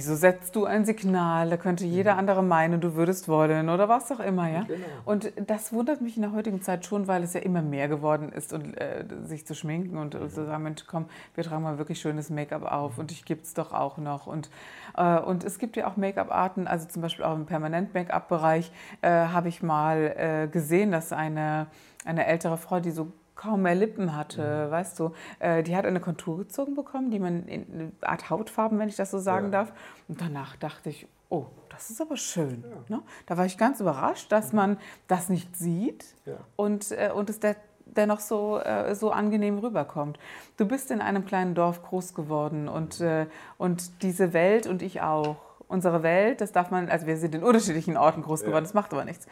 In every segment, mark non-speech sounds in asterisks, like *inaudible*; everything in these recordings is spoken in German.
Wieso setzt du ein Signal? Da könnte jeder andere meinen, du würdest wollen oder was auch immer, ja? Genau. Und das wundert mich in der heutigen Zeit schon, weil es ja immer mehr geworden ist und äh, sich zu schminken und äh, zu sagen, Mensch, komm, wir tragen mal wirklich schönes Make-up auf und ich gibt's doch auch noch. Und, äh, und es gibt ja auch Make-up-Arten, also zum Beispiel auch im Permanent-Make-up-Bereich äh, habe ich mal äh, gesehen, dass eine, eine ältere Frau, die so kaum mehr Lippen hatte, Mhm. weißt du. Äh, die hat eine Kontur gezogen bekommen, die man in eine Art Hautfarben, wenn ich das so sagen Ja. darf. Und danach dachte ich, oh, das ist aber schön. Ne? Da war ich ganz überrascht, dass man das nicht sieht Ja. und, äh, und es der, dennoch so, äh, so angenehm rüberkommt. Du bist in einem kleinen Dorf groß geworden und, äh, und diese Welt und ich auch. Unsere Welt, das darf man, also wir sind in unterschiedlichen Orten groß geworden, das macht aber nichts.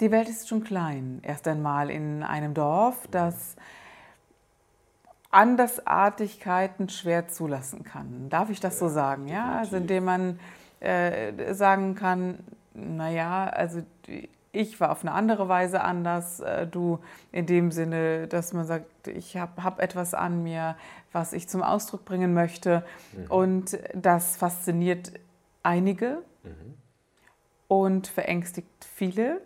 Die Welt ist schon klein. Erst einmal in einem Dorf, das Andersartigkeiten schwer zulassen kann. Darf ich das so sagen? Ja, also indem man äh, sagen kann, naja, also ich war auf eine andere Weise anders, äh, du in dem Sinne, dass man sagt, ich habe hab etwas an mir, was ich zum Ausdruck bringen möchte. Und das fasziniert einige und verängstigt viele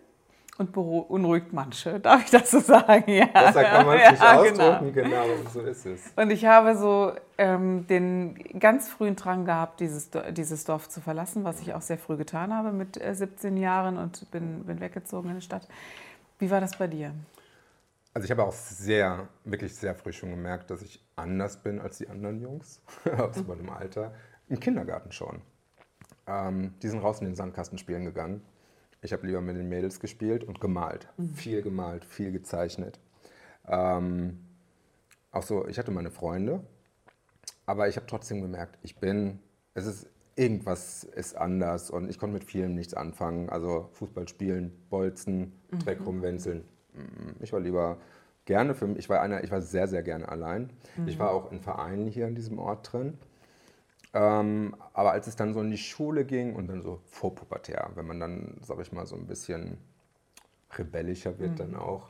und beunruhigt manche. Darf ich das so sagen? Ja, Besser kann man es ja, nicht ja, ausdrücken, genau. so ist es. und ich habe so ähm, den ganz frühen Drang gehabt, dieses, dieses Dorf zu verlassen, was ich auch sehr früh getan habe mit äh, 17 Jahren und bin, bin weggezogen in die Stadt. Wie war das bei dir? Also ich habe auch sehr, wirklich sehr früh schon gemerkt, dass ich anders bin als die anderen Jungs *laughs* aus meinem Alter. Im Kindergarten schon. Ähm, die sind raus in den Sandkasten spielen gegangen. Ich habe lieber mit den Mädels gespielt und gemalt. Viel gemalt, viel gezeichnet. Ähm, auch so, ich hatte meine Freunde, aber ich habe trotzdem gemerkt, ich bin, es ist, irgendwas ist anders und ich konnte mit vielem nichts anfangen. Also Fußball spielen, Bolzen, Dreck rumwänzeln. Mm, Ich war lieber gerne für mich, ich war einer, ich war sehr, sehr gerne allein. Ich war auch in Vereinen hier in diesem Ort drin. Ähm, aber als es dann so in die Schule ging und dann so vorpubertär, wenn man dann, sag ich mal, so ein bisschen rebellischer wird dann auch,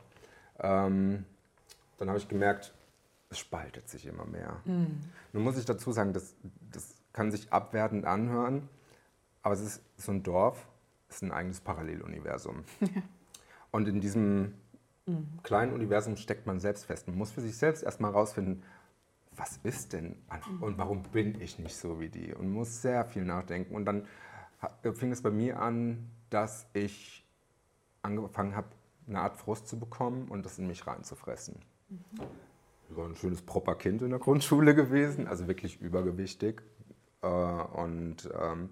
ähm, dann habe ich gemerkt, es spaltet sich immer mehr. Nun muss ich dazu sagen, das, das kann sich abwertend anhören, aber es ist so ein Dorf, ist ein eigenes Paralleluniversum. *laughs* Und in diesem kleinen Universum steckt man selbst fest. Man muss für sich selbst erstmal rausfinden, was ist denn an- und warum bin ich nicht so wie die? Und muss sehr viel nachdenken. Und dann fing es bei mir an, dass ich angefangen habe, eine Art Frust zu bekommen und das in mich reinzufressen. Ich war ein schönes proper Kind in der Grundschule gewesen, also wirklich übergewichtig. Äh, und ähm,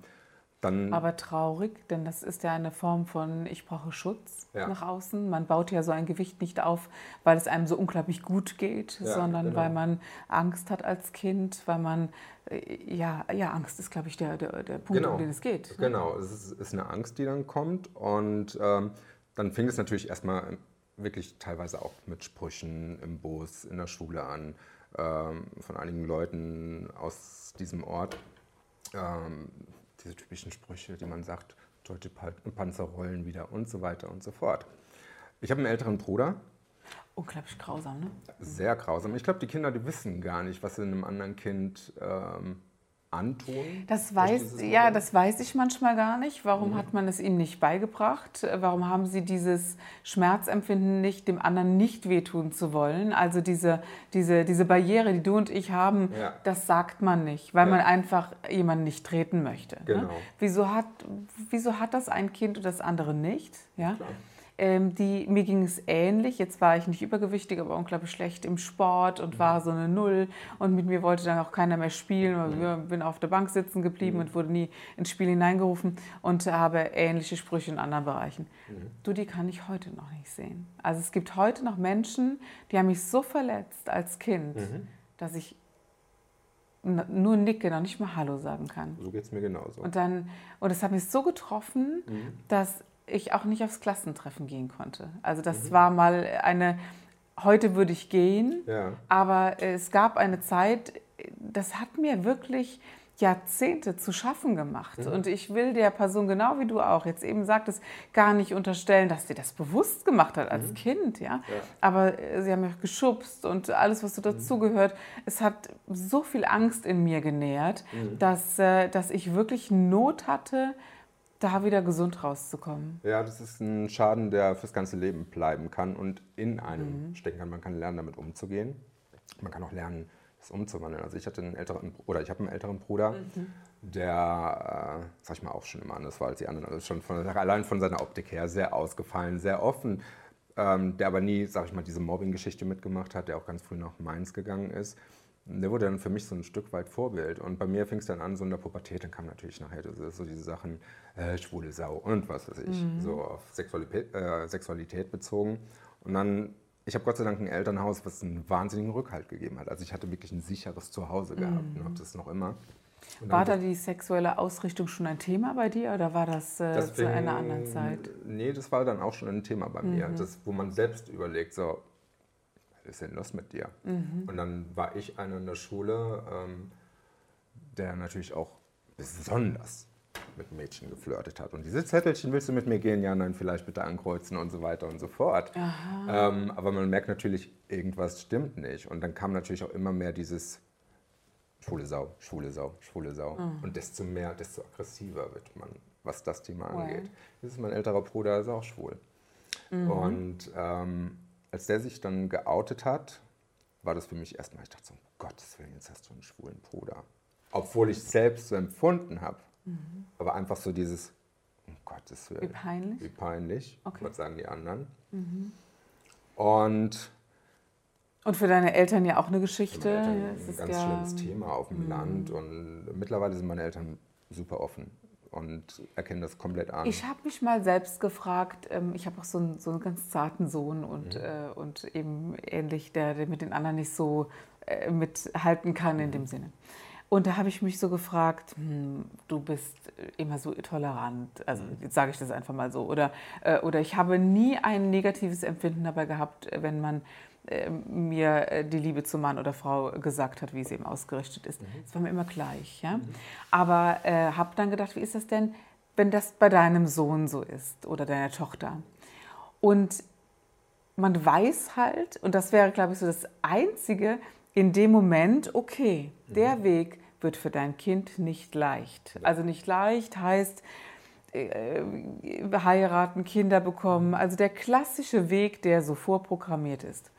dann Aber traurig, denn das ist ja eine Form von, ich brauche Schutz Ja. nach außen. Man baut ja so ein Gewicht nicht auf, weil es einem so unglaublich gut geht, Ja, sondern genau. weil man Angst hat als Kind, weil man, äh, ja, ja Angst ist, glaube ich, der, der, der Punkt, um den es geht. ne? Genau, es ist, ist eine Angst, die dann kommt. Und ähm, dann fing es natürlich erstmal wirklich teilweise auch mit Sprüchen im Bus, in der Schule an, ähm, von einigen Leuten aus diesem Ort. Ähm, diese typischen Sprüche, die man sagt, deutsche Panzer rollen wieder und so weiter und so fort. Ich habe einen älteren Bruder, Unglaublich grausam, ne? sehr grausam. Ich glaube, die Kinder, die wissen gar nicht, was sie einem anderen Kind ähm, antun. Das weiß, ja, das weiß ich manchmal gar nicht. Mhm. Warum hat man es ihnen nicht beigebracht? Warum haben sie dieses Schmerzempfinden nicht, dem anderen nicht wehtun zu wollen? Also diese, diese, diese Barriere, die du und ich haben, Ja. das sagt man nicht, weil Ja. man einfach jemanden nicht treten möchte. Ne? Genau. Wieso, hat, wieso hat das ein Kind und das andere nicht? Ja? Ähm, die, mir ging es ähnlich. Jetzt war ich nicht übergewichtig, aber unglaublich schlecht im Sport und war so eine Null. Und mit mir wollte dann auch keiner mehr spielen. Also ich bin auf der Bank sitzen geblieben und wurde nie ins Spiel hineingerufen und habe ähnliche Sprüche in anderen Bereichen. Du, die kann ich heute noch nicht sehen. Also es gibt heute noch Menschen, die haben mich so verletzt als Kind, dass ich nur nicke, noch nicht mal Hallo sagen kann. So geht es mir genauso. Und dann, und das hat mich so getroffen, Mhm. dass ich auch nicht aufs Klassentreffen gehen konnte. Also das Mhm. war mal eine, heute würde ich gehen, Ja. aber es gab eine Zeit, das hat mir wirklich Jahrzehnte zu schaffen gemacht. Mhm. Und ich will der Person, genau wie du auch jetzt eben sagtest, gar nicht unterstellen, dass sie das bewusst gemacht hat als Kind. Ja? Mhm. Ja. Aber äh, sie haben mich geschubst und alles, was so dazugehört. Es hat so viel Angst in mir genährt, Mhm. dass, äh, dass ich wirklich Not hatte, da wieder gesund rauszukommen. Ja, das ist ein Schaden, der fürs ganze Leben bleiben kann und in Mhm. einem stecken kann. Man kann lernen, damit umzugehen. Man kann auch lernen, das umzuwandeln. Also ich hatte einen älteren, oder ich habe einen älteren Bruder, Mhm. der, äh, sag ich mal, auch schon immer anders war als die anderen. Also schon von, allein von seiner Optik her sehr ausgefallen, sehr offen, ähm, der aber nie, sag ich mal, diese Mobbing-Geschichte mitgemacht hat, der auch ganz früh nach Mainz gegangen ist. Der wurde dann für mich so ein Stück weit Vorbild. Und bei mir fing es dann an, so in der Pubertät, dann kam natürlich nachher so, diese Sachen, äh, schwule Sau und was weiß ich, so auf Sexualität, äh, Sexualität bezogen. Und dann, ich habe Gott sei Dank ein Elternhaus, was einen wahnsinnigen Rückhalt gegeben hat. Also ich hatte wirklich ein sicheres Zuhause gehabt und habe das noch immer. War da die sexuelle Ausrichtung schon ein Thema bei dir oder war das, äh, das zu einer anderen Zeit? Nee, das war dann auch schon ein Thema bei mir, das, wo man selbst überlegt, so, ist denn los mit dir? Und dann war ich einer in der Schule, ähm, der natürlich auch besonders mit Mädchen geflirtet hat. Und diese Zettelchen, willst du mit mir gehen? Ja, nein, vielleicht bitte ankreuzen und so weiter und so fort. Ähm, aber man merkt natürlich, irgendwas stimmt nicht. Und dann kam natürlich auch immer mehr dieses schwule Sau, schwule Sau, schwule Sau. Und desto mehr, desto aggressiver wird man, was das Thema Wow. angeht. Das ist mein älterer Bruder, ist auch schwul. Und ähm, als der sich dann geoutet hat, war das für mich erstmal, ich dachte so, um Gottes Willen, jetzt hast du einen schwulen Bruder. Obwohl ich selbst so empfunden habe. Aber einfach so dieses, um Gottes Willen. Wie peinlich? Wie peinlich. Okay. Was sagen die anderen? Und Und für deine Eltern ja auch eine Geschichte. meine Eltern ein ganz ja- schlimmes Thema auf dem Land. Und mittlerweile sind meine Eltern super offen und erkennen das komplett an. Ich habe mich mal selbst gefragt, ähm, ich habe auch so einen, so einen ganz zarten Sohn und, Mhm. äh, und eben ähnlich, der, der mit den anderen nicht so äh, mithalten kann Mhm. in dem Sinne. Und da habe ich mich so gefragt, hm, du bist immer so tolerant, also Mhm. jetzt sage ich das einfach mal so, oder, äh, oder ich habe nie ein negatives Empfinden dabei gehabt, äh, wenn man mir äh, die Liebe zu Mann oder Frau gesagt hat, wie sie eben ausgerichtet ist. Es war mir immer gleich. Ja? Aber äh, habe dann gedacht, wie ist das denn, wenn das bei deinem Sohn so ist oder deiner Tochter? Und man weiß halt, und das wäre, glaube ich, so das Einzige, in dem Moment, okay, der Weg wird für dein Kind nicht leicht. Also nicht leicht heißt, heiraten, Kinder bekommen, also der klassische Weg, der so vorprogrammiert ist.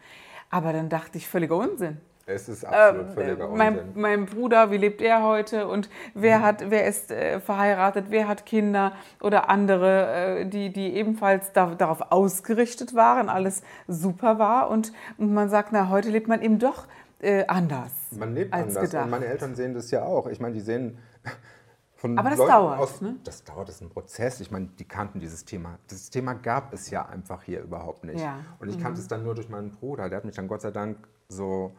Aber dann dachte ich, völliger Unsinn. es ist absolut völliger Ähm, mein, Unsinn. mein Bruder, wie lebt er heute und wer, hat, wer ist äh, verheiratet, wer hat Kinder oder andere, äh, die, die ebenfalls da, darauf ausgerichtet waren, alles super war und, und man sagt, na, heute lebt man eben doch äh, anders. Man lebt als anders. gedacht. Und meine Eltern sehen das ja auch. Ich meine, die sehen von Aber das Leuten dauert, aus, ne? Das dauert, das ist ein Prozess. Ich meine, die kannten dieses Thema. Das Thema gab es ja einfach hier überhaupt nicht. Ja. Und ich kannte es dann nur durch meinen Bruder. Der hat mich dann Gott sei Dank so,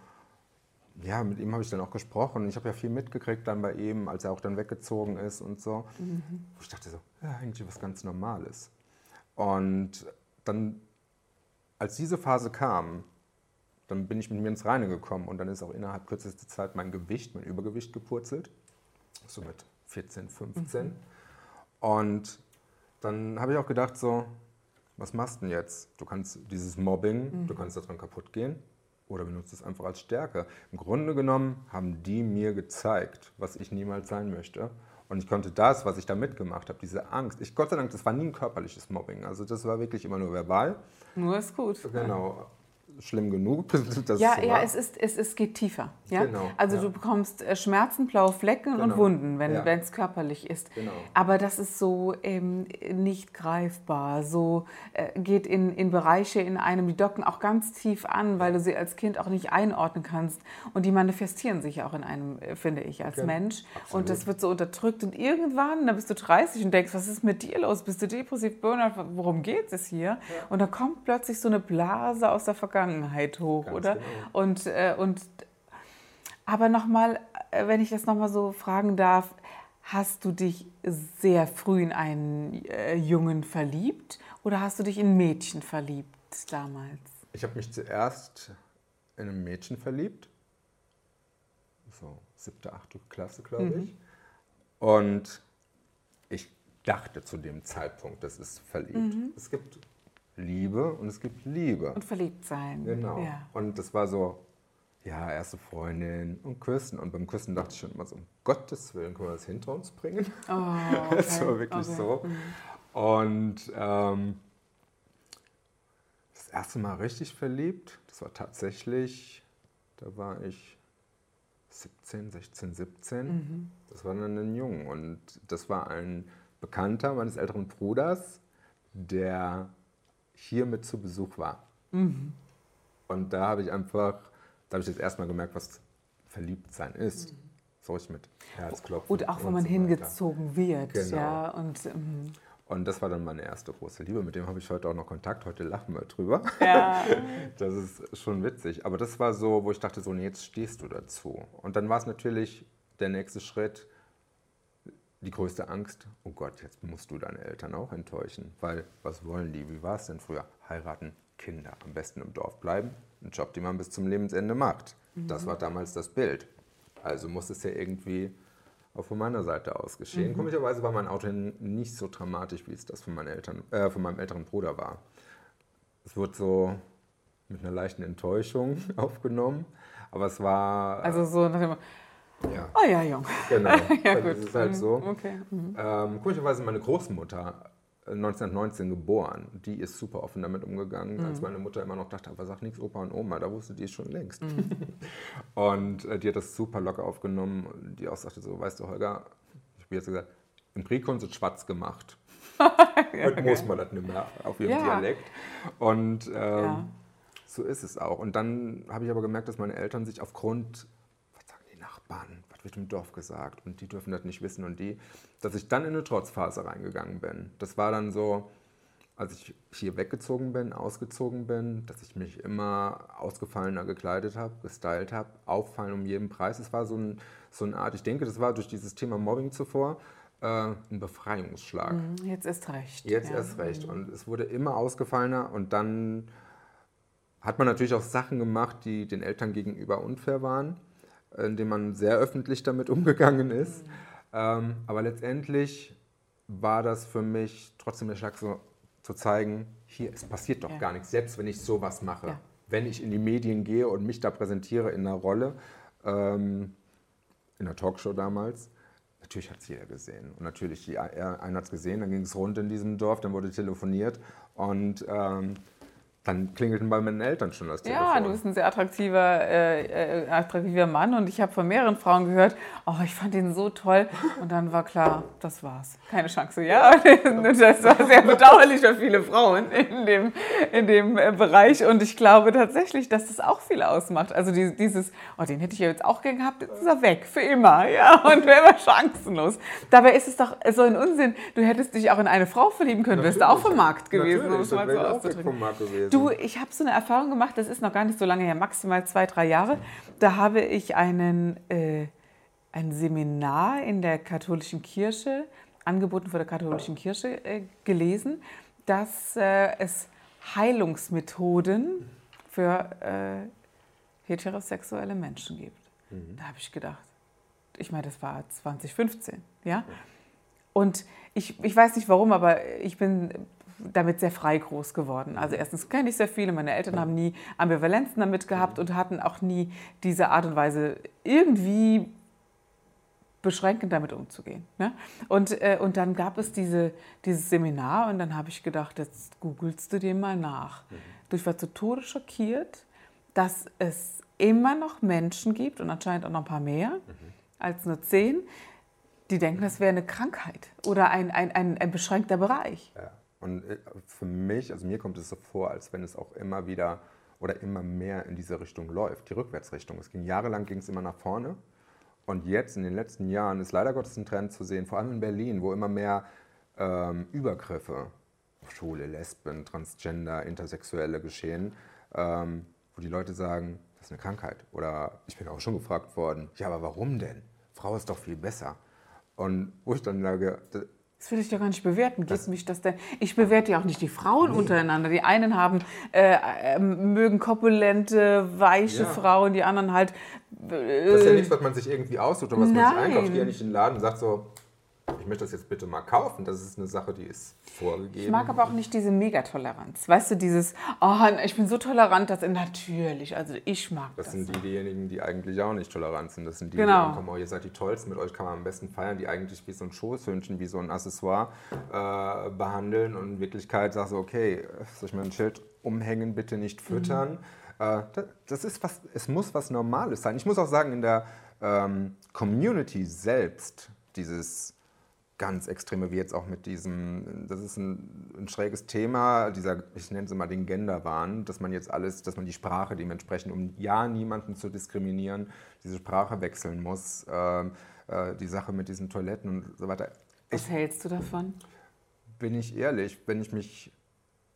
ja, mit ihm habe ich dann auch gesprochen. Und ich habe ja viel mitgekriegt dann bei ihm, als er auch dann weggezogen ist und so. Wo ich dachte so, ja, eigentlich was ganz Normales. Und dann, als diese Phase kam, dann bin ich mit mir ins Reine gekommen und dann ist auch innerhalb kürzester Zeit mein Gewicht, mein Übergewicht gepurzelt. So mit 14, 15. Und dann habe ich auch gedacht, so, was machst du denn jetzt? Du kannst dieses Mobbing, du kannst daran kaputt gehen oder benutzt es einfach als Stärke. Im Grunde genommen haben die mir gezeigt, was ich niemals sein möchte. Und ich konnte das, was ich da mitgemacht habe, diese Angst, ich Gott sei Dank, das war nie ein körperliches Mobbing. Also das war wirklich immer nur verbal. Nur ist gut. Genau. Schlimm genug. *laughs* Ja, ja, es, ist, es, es geht tiefer. Ja? Genau, also ja. du bekommst äh, Schmerzen, blaue Flecken und Genau, Wunden, wenn ja. es körperlich ist. Genau. Aber das ist so ähm, nicht greifbar, so äh, geht in, in Bereiche in einem, die docken auch ganz tief an, weil du sie als Kind auch nicht einordnen kannst. Und die manifestieren sich auch in einem, äh, finde ich, als Mensch. absolut. Und das wird so unterdrückt. Und irgendwann, da bist du 30 und denkst, was ist mit dir los? Bist du depressiv, Burnout? Worum geht es hier? Und da kommt plötzlich so eine Blase aus der Vergangenheit hoch, Ganz oder? genau. Und, äh, und Aber nochmal, äh, wenn ich das nochmal so fragen darf, hast du dich sehr früh in einen äh, Jungen verliebt oder hast du dich in ein Mädchen verliebt damals? Ich habe mich zuerst in ein Mädchen verliebt. So siebte, achte Klasse, glaube mhm. ich. Und ich dachte zu dem Zeitpunkt, das ist verliebt. Mhm. Es gibt Liebe und es gibt Liebe. Und verliebt sein. Genau. Ja. Und das war so, ja, erste Freundin und Küssen. Und beim Küssen dachte ich schon immer so, um Gottes Willen, können wir das hinter uns bringen? Oh, *laughs* okay. das war wirklich okay. so. Und ähm, das erste Mal richtig verliebt, das war tatsächlich, da war ich 17, 16, 17. Mhm. Das war dann ein Jung. Und das war ein Bekannter meines älteren Bruders, der hier mit zu Besuch war. Mhm. Und da habe ich einfach da habe ich jetzt erstmal gemerkt, was Verliebtsein ist. Mhm. So ich mit Herzklopfen. Und auch, wenn man so hingezogen wird. Genau. Ja, und, ähm. und das war dann meine erste große Liebe. Mit dem habe ich heute auch noch Kontakt. Heute lachen wir drüber. Ja. *laughs* das ist schon witzig. Aber das war so, wo ich dachte, so, nee, jetzt stehst du dazu. Und dann war es natürlich der nächste Schritt, die größte Angst, oh Gott, jetzt musst du deine Eltern auch enttäuschen. Weil, was wollen die? Wie war es denn früher? Heiraten, Kinder, am besten im Dorf bleiben, ein Job, den man bis zum Lebensende macht. Mhm. Das war damals das Bild. Also muss es ja irgendwie auch von meiner Seite aus geschehen. Mhm. Komischerweise war mein Auto nicht so dramatisch, wie es das von, meinen Eltern, äh, von meinem älteren Bruder war. Es wurde so mit einer leichten Enttäuschung *laughs* aufgenommen, aber es war... Also so nach dem... Ja. Oh ja, Jung. Genau. *laughs* ja, gut. Das ist halt so. Mhm. Okay. Mhm. Ähm, komischerweise meine Großmutter 1919 geboren. Die ist super offen damit umgegangen, mhm. als meine Mutter immer noch dachte, aber sag nichts Opa und Oma, da wusste die es schon längst. Mhm. *laughs* und äh, die hat das super locker aufgenommen, die auch sagte so, weißt du Holger, ich habe jetzt gesagt, im Krieg haben sie schwarz gemacht. *laughs* ja, Heute okay. muss man das nicht mehr auf ihrem ja. Dialekt. Und ähm, ja. so ist es auch. Und dann habe ich aber gemerkt, dass meine Eltern sich aufgrund, was Nachbarn, wird im Dorf gesagt und die dürfen das nicht wissen und die, dass ich dann in eine Trotzphase reingegangen bin. Das war dann so, als ich hier weggezogen bin, ausgezogen bin, dass ich mich immer ausgefallener gekleidet habe, gestylt habe, auffallen um jeden Preis. Es war so, ein, so eine Art, ich denke, das war durch dieses Thema Mobbing zuvor, äh, ein Befreiungsschlag. Mhm, jetzt ist recht. Jetzt ja. erst recht. Mhm. Und es wurde immer ausgefallener und dann hat man natürlich auch Sachen gemacht, die den Eltern gegenüber unfair waren in dem man sehr öffentlich damit *laughs* umgegangen ist. Mhm. Ähm, aber letztendlich war das für mich trotzdem der Schlag so zu zeigen, hier, es passiert doch ja. gar nichts, selbst wenn ich sowas mache. Ja. Wenn ich in die Medien gehe und mich da präsentiere in einer Rolle, ähm, in der Talkshow damals, natürlich hat es jeder gesehen. Und natürlich, einer hat es gesehen, dann ging es rund in diesem Dorf, dann wurde telefoniert und ähm, dann klingelten bei meinen Eltern schon das Telefon. Ja, du bist ein sehr attraktiver, äh, äh, attraktiver Mann und ich habe von mehreren Frauen gehört, oh, ich fand ihn so toll. Und dann war klar, das war's. Keine Chance, ja. *laughs* Das war sehr bedauerlich für viele Frauen in dem, in dem äh, Bereich. Und ich glaube tatsächlich, dass das auch viel ausmacht. Also dieses, oh, den hätte ich ja jetzt auch gern gehabt, jetzt ist er weg, für immer. Ja, und wäre immer chancenlos. Dabei ist es doch so ein Unsinn. Du hättest dich auch in eine Frau verlieben können, wärst du auch vom Markt gewesen, um es mal so auszudrücken. Du, ich habe so eine Erfahrung gemacht, das ist noch gar nicht so lange her, maximal zwei, drei Jahre. Da habe ich einen, äh, ein Seminar in der katholischen Kirche, angeboten von der katholischen Kirche, äh, gelesen, dass äh, es Heilungsmethoden für äh, heterosexuelle Menschen gibt. Mhm. Da habe ich gedacht, ich meine, das war 2015, ja. Und ich, ich weiß nicht warum, aber ich bin damit sehr frei groß geworden. Also erstens kenne ich sehr viele, meine Eltern haben nie Ambivalenzen damit gehabt und hatten auch nie diese Art und Weise irgendwie beschränkend damit umzugehen. Ne? Und, äh, und dann gab es diese, dieses Seminar und dann habe ich gedacht, jetzt googelst du dir mal nach. Mhm. Ich war zu Tode schockiert, dass es immer noch Menschen gibt und anscheinend auch noch ein paar mehr mhm. als nur zehn, die denken, das wäre eine Krankheit oder ein, ein, ein, ein beschränkter Bereich. Ja. Und äh, für mich, also mir kommt es so vor, als wenn es auch immer wieder oder immer mehr in diese Richtung läuft, die Rückwärtsrichtung. Es ging jahrelang ging es immer nach vorne und jetzt in den letzten Jahren ist leider Gottes ein Trend zu sehen, vor allem in Berlin, wo immer mehr ähm, Übergriffe, Schule, Lesben, Transgender, Intersexuelle geschehen, ähm, wo die Leute sagen, das ist eine Krankheit. Oder ich bin auch schon gefragt worden, ja, aber warum denn? Frau ist doch viel besser. Und wo ich dann sage, das will ich doch gar nicht bewerten. Geht mich das denn? Ich bewerte ja auch nicht die Frauen nee. untereinander. Die einen haben äh, äh, mögen kopulente, weiche ja. Frauen, die anderen halt. Äh, das ist ja nichts, was man sich irgendwie aussucht und was Nein. man sich einkauft. Ich gehe ja nicht in den Laden und sagt so, ich möchte das jetzt bitte mal kaufen. Das ist eine Sache, die ist vorgegeben. Ich mag aber auch nicht diese Megatoleranz. Weißt du, dieses, oh, ich bin so tolerant, dass natürlich, also ich mag das. Das sind diejenigen, die eigentlich auch nicht tolerant sind. Das sind die, genau. die ankommen, oh, ihr seid die Tollsten, mit euch kann man am besten feiern, die eigentlich wie so ein Schoßhündchen, wie so ein Accessoire äh, behandeln und in Wirklichkeit sagst du, okay, soll ich mir ein Schild umhängen, bitte nicht füttern. Mhm. Äh, das ist was, es muss was Normales sein. Ich muss auch sagen, in der ähm, Community selbst, dieses ganz extreme, wie jetzt auch mit diesem, das ist ein, ein schräges Thema, dieser, ich nenne es immer den Genderwahn, dass man jetzt alles, dass man die Sprache dementsprechend, um ja niemanden zu diskriminieren, diese Sprache wechseln muss. Äh, äh, die Sache mit diesen Toiletten und so weiter. Was ich, hältst du davon? Bin ich ehrlich, wenn ich mich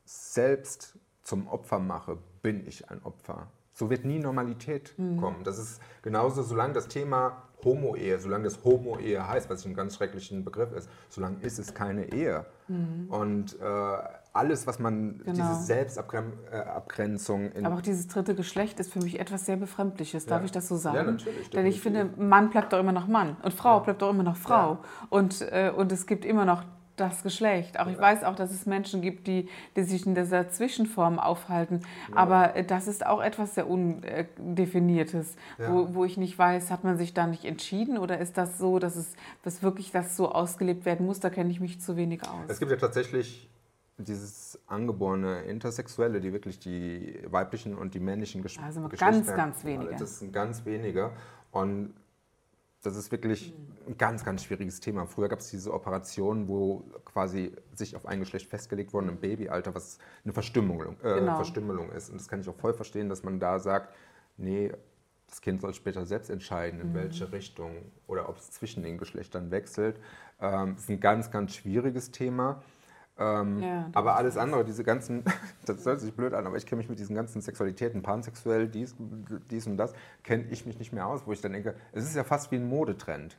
selbst zum Opfer mache, bin ich ein Opfer. So wird nie Normalität mhm. kommen. Das ist genauso, solange das Thema Homo-Ehe, solange das Homo-Ehe heißt, was ein ganz schrecklichen Begriff ist, solange ist es keine Ehe. Mhm. Und äh, alles, was man, genau. diese Selbstabgrenzung. Äh, Aber auch dieses dritte Geschlecht ist für mich etwas sehr Befremdliches, ja. darf ich das so sagen? Ja, natürlich. Denn ich finde, Mann bleibt doch immer noch Mann und Frau ja. bleibt doch immer noch Frau. Ja. Und, äh, und es gibt immer noch das Geschlecht. Auch ich weiß auch, dass es Menschen gibt, die, die sich in dieser Zwischenform aufhalten. Ja. Aber äh, das ist auch etwas sehr Undefiniertes, ja. wo, wo ich nicht weiß, hat man sich da nicht entschieden oder ist das so, dass es dass wirklich das so ausgelebt werden muss? Da kenne ich mich zu wenig aus. Es gibt ja tatsächlich dieses angeborene Intersexuelle, die wirklich die weiblichen und die männlichen Gesch also Geschlechter... Also ganz, ganz wenige. Das sind ganz wenige. Und das ist wirklich ein ganz, ganz schwieriges Thema. Früher gab es diese Operationen, wo quasi sich auf ein Geschlecht festgelegt wurde im Babyalter, was eine Verstümmelung, äh, genau. Verstümmelung ist. Und das kann ich auch voll verstehen, dass man da sagt, nee, das Kind soll später selbst entscheiden, in mhm. welche Richtung oder ob es zwischen den Geschlechtern wechselt. Ähm, das ist ein ganz, ganz schwieriges Thema. Ähm, ja, aber alles andere, diese ganzen, *laughs* das hört sich blöd an, aber ich kenne mich mit diesen ganzen Sexualitäten, pansexuell, dies, dies und das, kenne ich mich nicht mehr aus, wo ich dann denke, es ist ja fast wie ein Modetrend.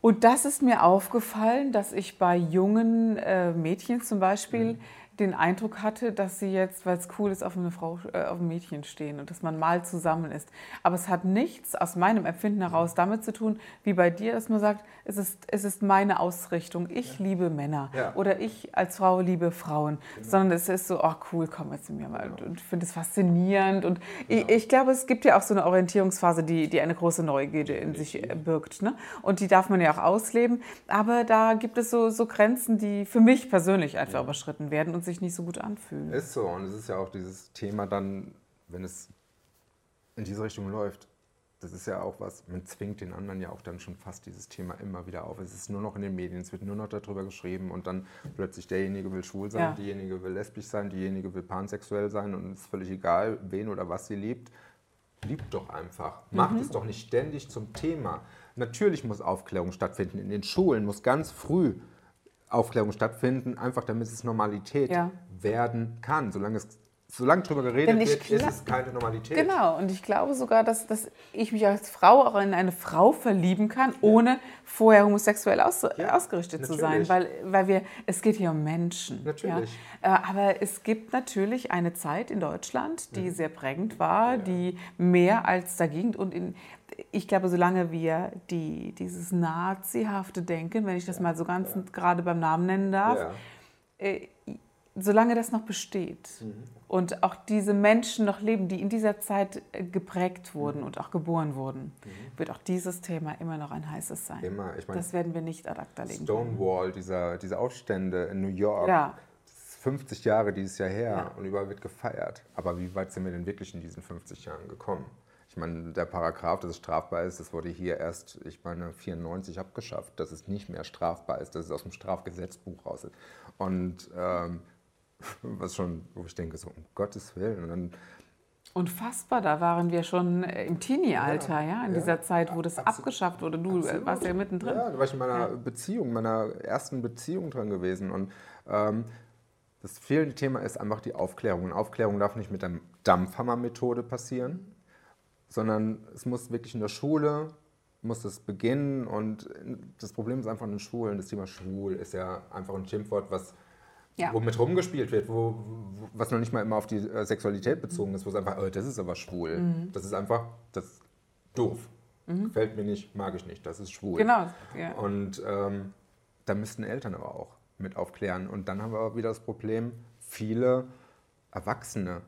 Und das ist mir aufgefallen, dass ich bei jungen äh, Mädchen zum Beispiel mhm den Eindruck hatte, dass sie jetzt, weil es cool ist, auf eine Frau, äh, auf ein Mädchen stehen und dass man mal zusammen ist. Aber es hat nichts aus meinem Empfinden heraus damit zu tun, wie bei dir, dass man sagt, es ist, es ist meine Ausrichtung. Ich ja. liebe Männer ja. oder ich als Frau liebe Frauen, genau. sondern es ist so, ach oh, cool, komm jetzt zu mir mal genau. und, finde es faszinierend. Und genau. ich, ich, glaube, es gibt ja auch so eine Orientierungsphase, die, die eine große Neugierde in sich birgt. Ne? Und die darf man ja auch ausleben. Aber da gibt es so, so Grenzen, die für mich persönlich einfach ja. überschritten werden und sich nicht so gut anfühlen. Ist so. Und es ist ja auch dieses Thema dann, wenn es in diese Richtung läuft, das ist ja auch was, man zwingt den anderen ja auch dann schon fast dieses Thema immer wieder auf. Es ist nur noch in den Medien, es wird nur noch darüber geschrieben und dann plötzlich derjenige will schwul sein, ja. diejenige will lesbisch sein, diejenige will pansexuell sein und es ist völlig egal, wen oder was sie liebt. Liebt doch einfach. Macht mhm. es doch nicht ständig zum Thema. Natürlich muss Aufklärung stattfinden. In den Schulen muss ganz früh Aufklärung stattfinden, einfach damit es Normalität ja. werden kann. Solange es solange darüber geredet wird, ist es keine Normalität. Genau, und ich glaube sogar, dass, dass ich mich als Frau auch in eine Frau verlieben kann, ja. ohne vorher homosexuell aus, ja, ausgerichtet natürlich. zu sein. Weil, weil wir, es geht hier um Menschen. Natürlich. Ja. Äh, aber es gibt natürlich eine Zeit in Deutschland, die mhm. sehr prägend war, die mehr als dagegen und in, ich glaube, solange wir die, dieses nazihafte Denken, wenn ich das mal so ganz gerade beim Namen nennen darf, äh, solange das noch besteht mhm. und auch diese Menschen noch leben, die in dieser Zeit äh, geprägt wurden mhm. und auch geboren wurden, mhm. wird auch dieses Thema immer noch ein heißes sein. Immer. Ich mein, das werden wir nicht ad acta legen. Stonewall, dieser, diese Aufstände in New York. Ja. 50 Jahre dieses Jahr her ja. und überall wird gefeiert. Aber wie weit sind wir denn wirklich in diesen 50 Jahren gekommen? Ich meine, der Paragraph, dass es strafbar ist, das wurde hier erst, ich meine, 94 abgeschafft, dass es nicht mehr strafbar ist, dass es aus dem Strafgesetzbuch raus ist. Und ähm, was schon, wo ich denke, so um Gottes Willen. Und dann, Unfassbar, da waren wir schon im Teenie-Alter, ja, ja, in ja, dieser Zeit, wo das absolut, abgeschafft wurde. Du absolut. warst ja mittendrin. Ja, da war ich in meiner ja. Beziehung, meiner ersten Beziehung dran gewesen. Und ähm, das fehlende Thema ist einfach die Aufklärung. Und Aufklärung darf nicht mit der Dampfhammer-Methode passieren, sondern es muss wirklich in der Schule, muss das beginnen und das Problem ist einfach in den Schulen, das Thema schwul ist ja einfach ein Schimpfwort, was ja. womit rumgespielt wird, wo, was noch nicht mal immer auf die äh, Sexualität bezogen ist, wo es einfach, oh, das ist aber schwul. Mhm. Das ist einfach, das ist doof. Mhm. Gefällt mir nicht, mag ich nicht, das ist schwul. Genau. Ja. Und ähm, da müssten Eltern aber auch mit aufklären. Und dann haben wir wieder das Problem, viele Erwachsene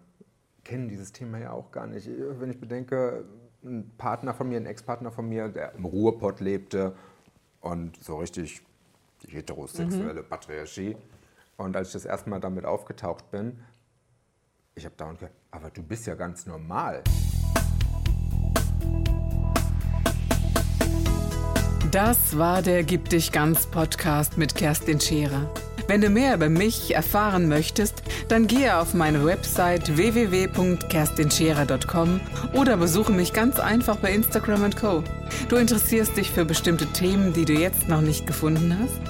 kennen dieses Thema ja auch gar nicht. Wenn ich bedenke, ein Partner von mir, ein Ex-Partner von mir, der im Ruhrpott lebte und so richtig die heterosexuelle mhm. Patriarchie. Und als ich das erste Mal damit aufgetaucht bin, ich habe dauernd gesagt, aber du bist ja ganz normal. Das war der Gib dich ganz Podcast mit Kerstin Scherer. Wenn du mehr über mich erfahren möchtest, dann gehe auf meine Website www.kerstinscherer.com oder besuche mich ganz einfach bei Instagram Co. Du interessierst dich für bestimmte Themen, die du jetzt noch nicht gefunden hast?